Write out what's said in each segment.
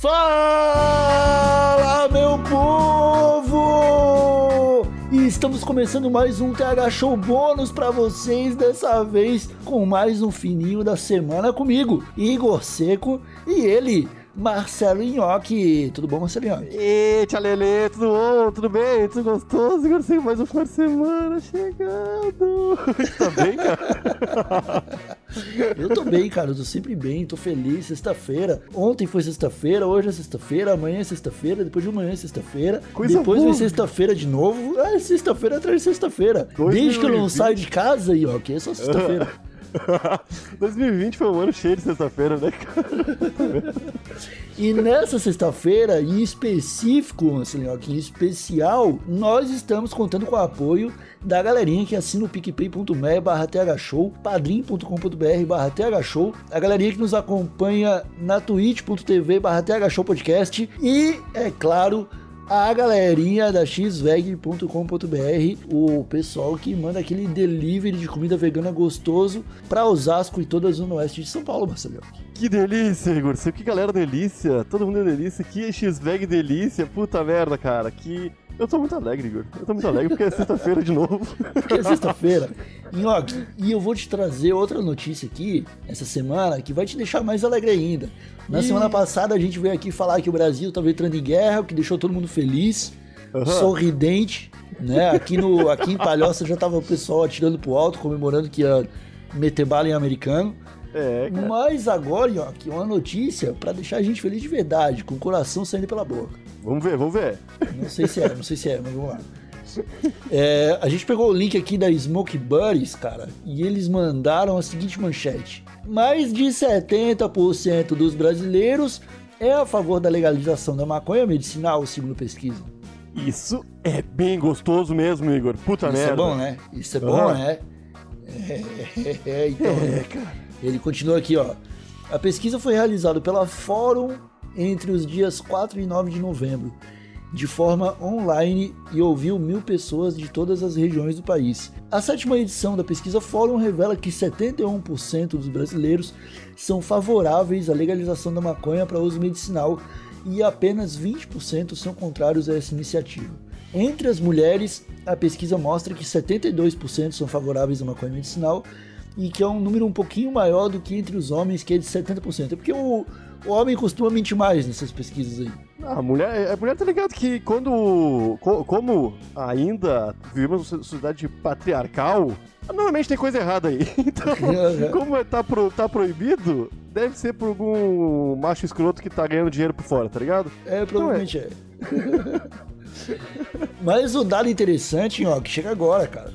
Fala, meu povo! E estamos começando mais um TH Show bônus para vocês, dessa vez com mais um fininho da semana comigo, Igor Seco e ele, Marcelo Nhoque. Tudo bom, Marcelo Nhoque? E tia Lelê, tudo bom? Tudo bem? Tudo gostoso? Agora sei mais um final de semana chegando. tá bem, cara? Eu tô bem, cara. Eu tô sempre bem, tô feliz. Sexta-feira. Ontem foi sexta-feira, hoje é sexta-feira, amanhã é sexta-feira, depois de amanhã é sexta-feira. Depois vem sexta-feira de novo. É sexta-feira atrás de sexta-feira. Desde que eu não 2020. saio de casa, Nhoque, é só sexta-feira. 2020 foi um ano cheio de sexta-feira, né, cara? E nessa sexta-feira, em específico, Marcelinho, aqui em especial, nós estamos contando com o apoio da galerinha que assina o picpay.me barra thshow, padrim.com.br barra thshow, a galerinha que nos acompanha na twitch.tv barra thshowpodcast e, é claro, a galerinha da xveg.com.br, o pessoal que manda aquele delivery de comida vegana gostoso para Osasco e toda a zona oeste de São Paulo, Marcelinho. Que delícia, Igor. Que galera delícia. Todo mundo é delícia. Que X-Veg delícia. Puta merda, cara. Que... Eu tô muito alegre, Igor. Eu tô muito alegre porque é sexta-feira de novo. Porque é sexta-feira. Nhoque, e eu vou te trazer outra notícia aqui, essa semana, que vai te deixar mais alegre ainda. Na Ih. semana passada a gente veio aqui falar que o Brasil estava entrando em guerra, o que deixou todo mundo feliz, Aham. sorridente, né? Aqui, no, aqui em Palhoça já tava o pessoal atirando pro alto, comemorando que ia meter bala em americano. É, cara. Mas agora, Nhoque, uma notícia pra deixar a gente feliz de verdade, com o coração saindo pela boca. Vamos ver, vamos ver. Não sei se é, não sei se é, mas vamos lá. É, a gente pegou o link aqui da Smoke Buddies, cara, e eles mandaram a seguinte manchete: Mais de 70% dos brasileiros é a favor da legalização da maconha medicinal, segundo pesquisa. Isso é bem gostoso mesmo, Igor. Puta Isso merda. é bom, né? Isso é bom, né? É, é, então, É, cara. Ele continua aqui, ó. A pesquisa foi realizada pela Fórum entre os dias 4 e 9 de novembro, de forma online e ouviu mil pessoas de todas as regiões do país. A sétima edição da pesquisa Fórum revela que 71% dos brasileiros são favoráveis à legalização da maconha para uso medicinal e apenas 20% são contrários a essa iniciativa. Entre as mulheres, a pesquisa mostra que 72% são favoráveis à maconha medicinal e que é um número um pouquinho maior do que entre os homens, que é de 70%. É porque o, o homem costuma mentir mais nessas pesquisas aí. A mulher, a mulher tá ligado que quando. co- como ainda vivemos uma sociedade patriarcal, normalmente tem coisa errada aí. Então, como é- tá, pro- tá proibido, deve ser por algum macho escroto que tá ganhando dinheiro por fora, tá ligado? É, provavelmente é. Mas o dado interessante, ó, que chega agora, cara.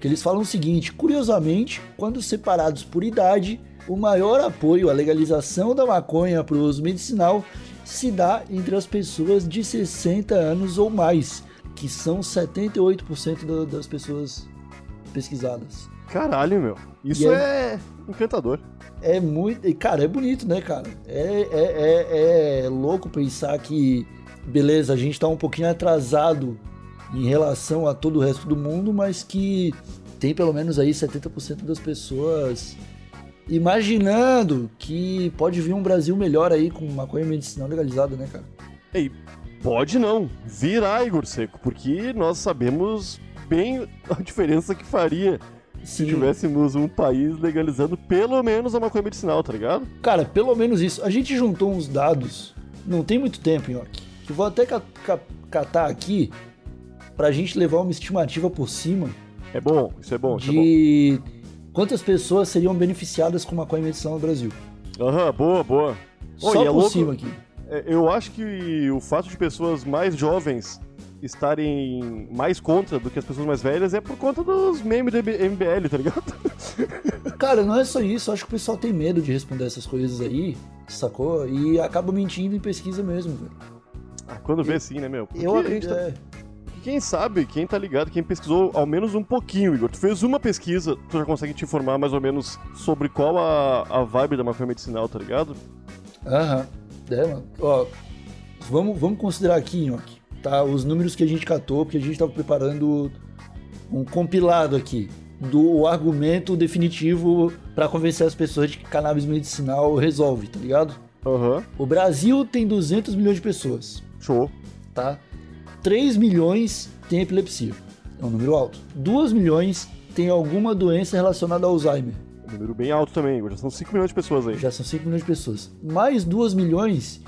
Que eles falam o seguinte: curiosamente, quando separados por idade, o maior apoio à legalização da maconha para o uso medicinal se dá entre as pessoas de 60 anos ou mais, que são 78% da- das pessoas pesquisadas. Caralho, meu. Isso aí- é encantador. É muito. e, Cara, é bonito, né, cara? É, é, é, é louco pensar que, beleza, a gente tá um pouquinho atrasado em relação a todo o resto do mundo, mas que tem pelo menos aí 70% das pessoas imaginando que pode vir um Brasil melhor aí com maconha medicinal legalizada, né, cara? Ei, pode não. Virá, Igor Seco, porque nós sabemos bem a diferença que faria se Sim. tivéssemos um país legalizando pelo menos a maconha medicinal, tá ligado? Cara, pelo menos isso. A gente juntou uns dados, não tem muito tempo, Nhoque, que vou até ca- ca- catar aqui pra gente levar uma estimativa por cima É bom, isso é bom, isso é bom. de quantas pessoas seriam beneficiadas com maconha medicinal no Brasil. Aham, boa, boa. Ô, Só é por louco- cima aqui. É, Eu acho que o fato de pessoas mais jovens estarem mais contra do que as pessoas mais velhas é por conta dos memes do MBL, tá ligado? Cara, não é só isso, eu acho que o pessoal tem medo de responder essas coisas aí, sacou? E acaba mentindo em pesquisa mesmo, velho. Ah, quando vê sim, né, meu? Porque, Eu acredito. é, É, Quem sabe, quem tá ligado, quem pesquisou ao menos um pouquinho, Igor. Tu fez uma pesquisa, tu já consegue te informar mais ou menos sobre qual a, a vibe da maconha medicinal, tá ligado? Aham. É, mano. Ó, vamos, vamos considerar aqui, Nhoque, tá? Os números que a gente catou, porque a gente tava preparando um compilado aqui do argumento definitivo pra convencer as pessoas de que cannabis medicinal resolve, tá ligado? Aham. O Brasil tem 200 milhões de pessoas, Show. tá? 3 milhões tem epilepsia. É um número alto. 2 milhões tem alguma doença relacionada ao Alzheimer. Um número bem alto também. Já são 5 milhões de pessoas aí. Já são 5 milhões de pessoas. Mais 2 milhões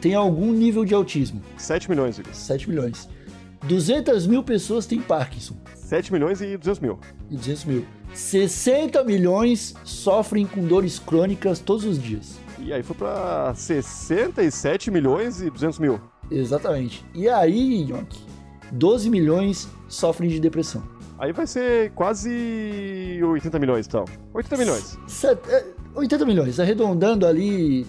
tem algum nível de autismo. 7 milhões, Igor. 7 milhões. 200 mil pessoas têm Parkinson. 7 milhões e 200 mil. E 200 mil. 60 milhões sofrem com dores crônicas todos os dias. E aí foi pra 67 milhões e 200 mil. Exatamente. E aí, Yonk, 12 milhões sofrem de depressão. Aí vai ser quase 80 milhões, então. 80 milhões. Set- é, 80 milhões, arredondando ali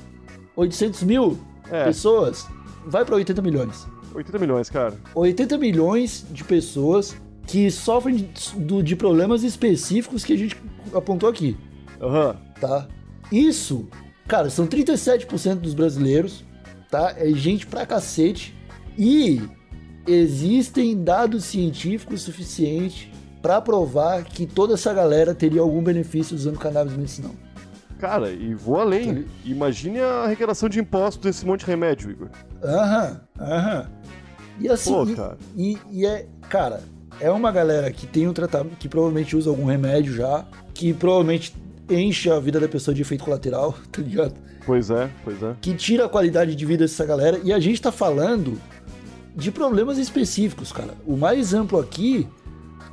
800 mil É. pessoas, vai para 80 milhões. 80 milhões, cara. 80 milhões de pessoas que sofrem de, de problemas específicos que a gente apontou aqui, Aham. tá? Isso, cara, são 37% dos brasileiros, tá? É gente pra cacete. E existem dados científicos suficientes pra provar que toda essa galera teria algum benefício usando cannabis medicinal. Cara, e vou além. Imagine a arrecadação de impostos desse monte de remédio, Igor. Aham, aham. E assim, Pô, e- cara. E, e é, cara, é uma galera que tem um tratamento, que provavelmente usa algum remédio já, que provavelmente enche a vida da pessoa de efeito colateral, tá ligado? Pois é, pois é. Que tira a qualidade de vida dessa galera. E a gente tá falando de problemas específicos, cara. O mais amplo aqui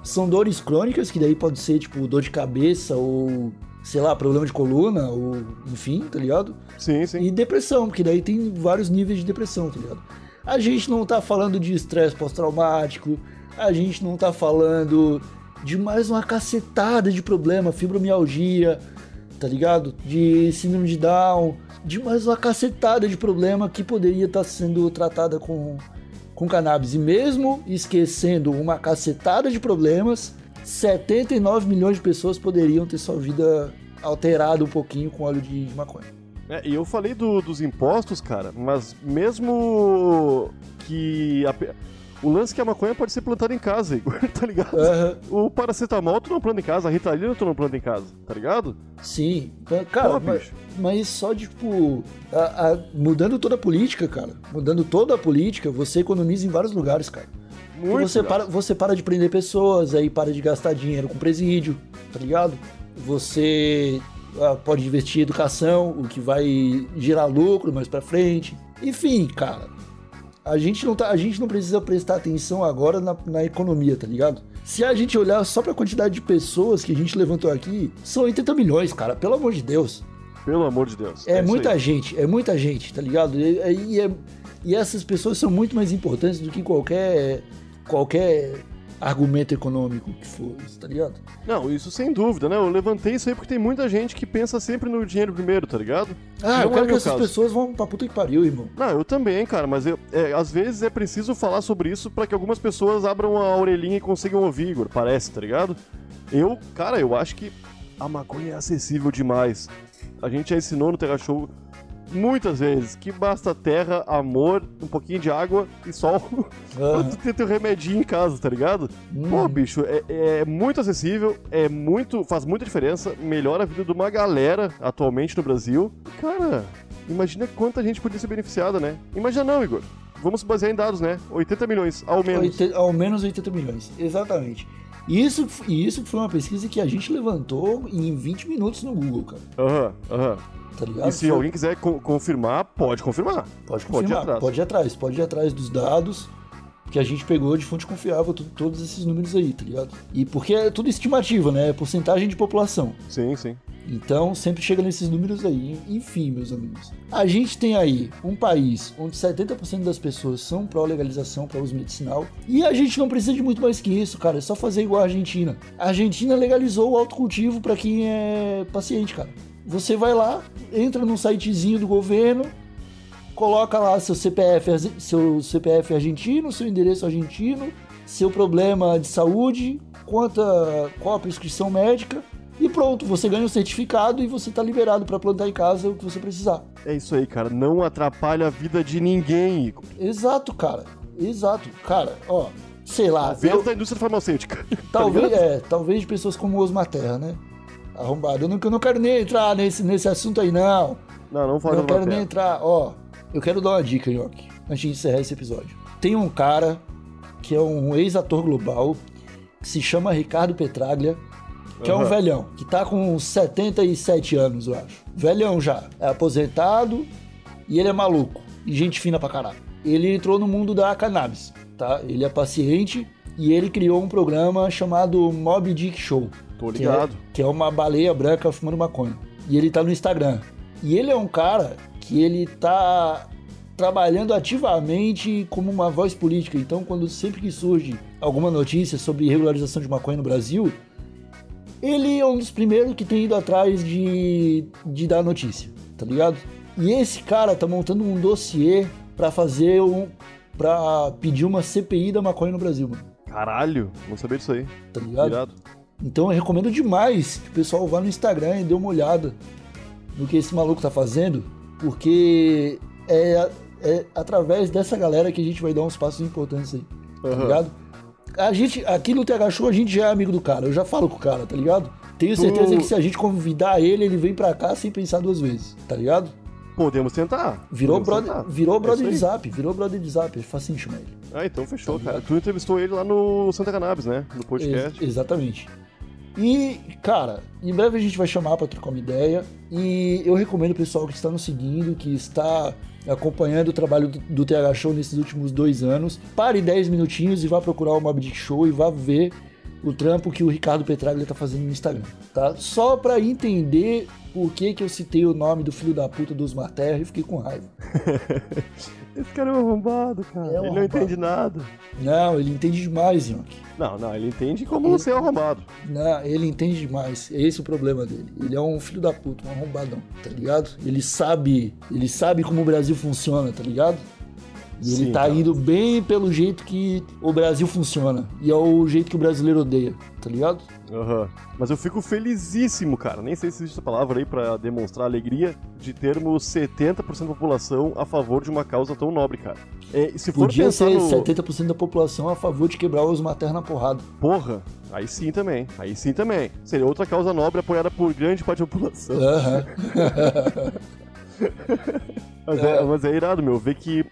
são dores crônicas, que daí pode ser, tipo, dor de cabeça ou, sei lá, problema de coluna, ou enfim, tá ligado? Sim, sim. E depressão, porque daí tem vários níveis de depressão, tá ligado? A gente não tá falando de estresse pós-traumático, a gente não tá falando de mais uma cacetada de problema, fibromialgia, tá ligado? De síndrome de Down, de mais uma cacetada de problema que poderia estar sendo tratada com, com cannabis. E mesmo esquecendo uma cacetada de problemas, 79 milhões de pessoas poderiam ter sua vida alterada um pouquinho com óleo de, maconha. É, e eu falei do- dos impostos, cara, mas mesmo que. a o lance é que a maconha pode ser plantada em casa, Igor, tá ligado? Aham. O paracetamol tu não planta em casa, a ritalina tu não planta em casa, tá ligado? Sim, Então, cara, Pô, mas, mas só tipo. a- a- mudando toda a política, cara. Mudando toda a política, você economiza em vários lugares, cara. Muito. você, cara. para, você para de prender pessoas, aí para de gastar dinheiro com presídio, tá ligado? Você ah, pode investir em educação, o que vai gerar lucro mais pra frente. Enfim, cara. A gente não, tá, a gente não precisa prestar atenção agora na, na economia, tá ligado? Se a gente olhar só pra quantidade de pessoas que a gente levantou aqui, são 80 milhões, cara, pelo amor de Deus. Pelo amor de Deus. É, isso muita gente, é muita gente, tá ligado? E, e- e é- e essas pessoas são muito mais importantes do que qualquer, qualquer argumento econômico que for, tá ligado? Não, isso sem dúvida, né? Eu levantei isso aí porque tem muita gente que pensa sempre no dinheiro primeiro, tá ligado? Ah, eu Não é quero que meu essas caso. pessoas vão pra puta que pariu, irmão. Não, eu também, cara, mas eu, é, às vezes é preciso falar sobre isso pra que algumas pessoas abram a orelhinha e consigam ouvir, Igor, parece, tá ligado? Eu, cara, eu acho que a maconha é acessível demais. A gente já ensinou no Terra Show muitas vezes que basta terra, amor, um pouquinho de água e sol pra tu ter teu remedinho em casa, tá ligado? Pô, Hum. bicho, é, é muito acessível, é muito, faz muita diferença, melhora a vida de uma galera atualmente no Brasil. Cara, imagina quanta gente podia ser beneficiada, né? Imagina não, Igor. Vamos se basear em dados, né? 80 milhões, ao menos. Oite- ao menos 80 milhões, exatamente. Isso, isso foi uma pesquisa que a gente levantou em 20 minutos no Google, cara. Aham, aham. Tá ligado? E se Foi- alguém quiser co- confirmar, pode confirmar. Pode Pode ir confirmar, atrás. pode ir atrás, pode ir atrás dos dados que a gente pegou de fonte confiável, todos esses números aí, tá ligado? E porque é tudo estimativa, né? É porcentagem de população. Sim, sim. Então sempre chega nesses números aí. Enfim, meus amigos. A gente tem aí um país onde 70% das pessoas são pró-legalização para uso medicinal. E a gente não precisa de muito mais que isso, cara. É só fazer igual a Argentina. A Argentina legalizou o autocultivo para quem é paciente, cara. Você vai lá, entra num sitezinho do governo, coloca lá seu CPF, seu CPF argentino, seu endereço argentino, seu problema de saúde, quanta, qual a prescrição médica e pronto, você ganha um certificado e você tá liberado para plantar em casa o que você precisar. É isso aí, cara. Não atrapalha a vida de ninguém, Igor. Exato, cara. Exato. Cara, ó, sei lá, Vendo eu- da indústria farmacêutica. tá talvez, ligado? é, talvez de pessoas como Osmar Terra, né? arrombado. Eu não, eu não quero nem entrar nesse, nesse assunto aí, não. Não, não fala Não quero nem entrar. Ó, eu quero dar uma dica, Nhoque, antes de encerrar esse episódio. Tem um cara que é um ex-ator global que se chama Ricardo Petraglia, que é um velhão, que tá com 77 anos, eu acho. Velhão já. É aposentado e ele é maluco. E gente fina pra caralho. Ele entrou no mundo da cannabis, tá? Ele é paciente e ele criou um programa chamado Mob Dick Show. Tô que ligado. é- que é uma baleia branca fumando maconha. E ele tá no Instagram. E ele é um cara que ele tá trabalhando ativamente como uma voz política. Então, quando sempre que surge alguma notícia sobre regularização de maconha no Brasil, ele é um dos primeiros que tem ido atrás de, de dar notícia, tá ligado? E esse cara tá montando um dossiê pra fazer um. pra pedir uma CPI da maconha no Brasil, mano. Caralho, não sabia disso aí. Tá ligado? Irado. Então eu recomendo demais que o pessoal vá no Instagram e dê uma olhada no que esse maluco tá fazendo, porque é, é através dessa galera que a gente vai dar uns passos importantes aí, tá Aham. ligado? A gente, aqui no TH Show, a gente já é amigo do cara, eu já falo com o cara, tá ligado? Tenho Tu- certeza que se a gente convidar ele, ele vem pra cá sem pensar duas vezes, tá ligado? Podemos tentar. Virou Podemos brother, tentar. virou É brother de isso aí. zap, virou brother de zap, é facinho chamar ele. Ah, então fechou, Tá cara. Tu entrevistou ele lá no Santa Cannabis, né? No podcast. Ex- exatamente. E, cara, em breve a gente vai chamar pra trocar uma ideia. E eu recomendo o pessoal que está nos seguindo, que está acompanhando o trabalho do, do TH Show nesses últimos dois anos. Pare 10 minutinhos e vá procurar o Mob Show e vá ver o trampo que o Ricardo Petraglia tá fazendo no Instagram, tá? Só pra entender por que que eu citei o nome do filho da puta dos Marterra e fiquei com raiva. Esse cara é um arrombado, cara. É um ele não arrombado. entende nada. Não, ele entende demais, Yonk. Não, não, ele entende como Ele- você é arrombado. Não, ele entende demais. É esse o problema dele. Ele é um filho da puta, um arrombadão, tá ligado? Ele sabe, ele sabe como o Brasil funciona, tá ligado? E ele Sim, tá cara. indo bem pelo jeito que o Brasil funciona. E é o jeito que o brasileiro odeia, tá ligado? Aham. Mas eu fico felizíssimo, cara. Nem sei se existe essa palavra aí pra demonstrar alegria de termos 70% da população a favor de uma causa tão nobre, cara. É, se for Podia ser no... 70% da população a favor de quebrar os maternos na porrada. Porra, aí sim também. Aí sim também. Seria outra causa nobre apoiada por grande parte da população. Aham. Mas é, mas é irado, meu, ver que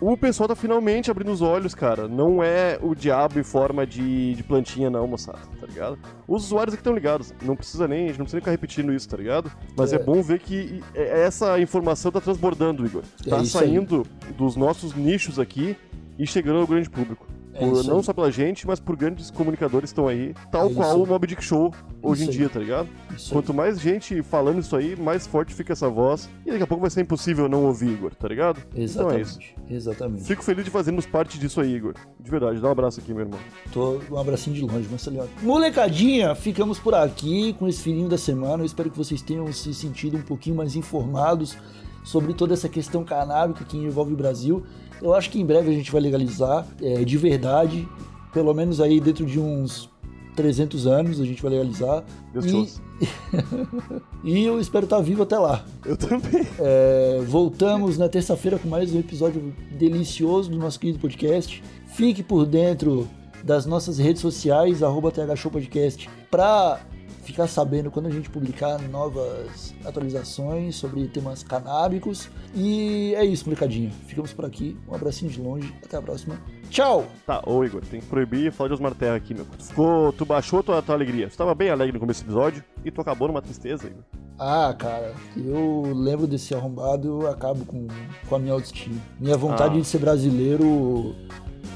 o pessoal tá finalmente abrindo os olhos, cara. Não é o diabo em forma de, de plantinha, não, moçada, tá ligado? Os usuários aqui estão ligados. Não precisa nem, a gente não precisa nem ficar repetindo isso, tá ligado? Mas é, É. bom ver que é- essa informação tá transbordando, Igor. É Tá aí. saindo dos nossos nichos aqui e chegando ao grande público. É Por- não só pela gente, mas por grandes comunicadores que estão aí, tal É qual o Mob Dick Show hoje em dia, tá ligado? Quanto mais gente falando isso aí, mais forte fica essa voz. E daqui a pouco vai ser impossível não ouvir, Igor, tá ligado? Então é. Exatamente. Exatamente. Fico feliz de fazermos parte disso aí, Igor. De verdade, dá um abraço aqui, meu irmão. Tô um abracinho de longe, mas tá. Molecadinha, ficamos por aqui com esse fininho da semana. Eu espero que vocês tenham se sentido um pouquinho mais informados sobre toda essa questão canábica que envolve o Brasil. Eu acho que em breve a gente vai legalizar é, de verdade, pelo menos aí dentro de uns 300 anos a gente vai legalizar. Deus E-. E eu espero estar vivo até lá. Eu também. É, voltamos na terça-feira com mais um episódio delicioso do nosso querido podcast. Fique por dentro das nossas redes sociais, arroba Podcast, para ficar sabendo quando a gente publicar novas atualizações sobre temas canábicos. E é isso, molecadinha. Ficamos por aqui. Um abracinho de longe. Até a próxima. Tchau! Tá, ô Igor, tem que proibir falar de Osmar Terra aqui, meu. Ficou, tu baixou tua, tua alegria. Tu tava bem alegre no começo do episódio e tu acabou numa tristeza, Igor. Ah, cara, eu lembro desse arrombado, eu acabo com, com a minha autoestima. Minha vontade Ah. de ser brasileiro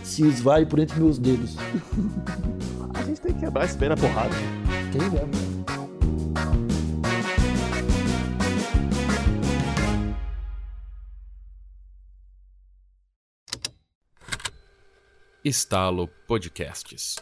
se esvai por entre meus dedos. A gente tem que quebrar esse pé na porrada. Mesmo. Estalo Podcasts.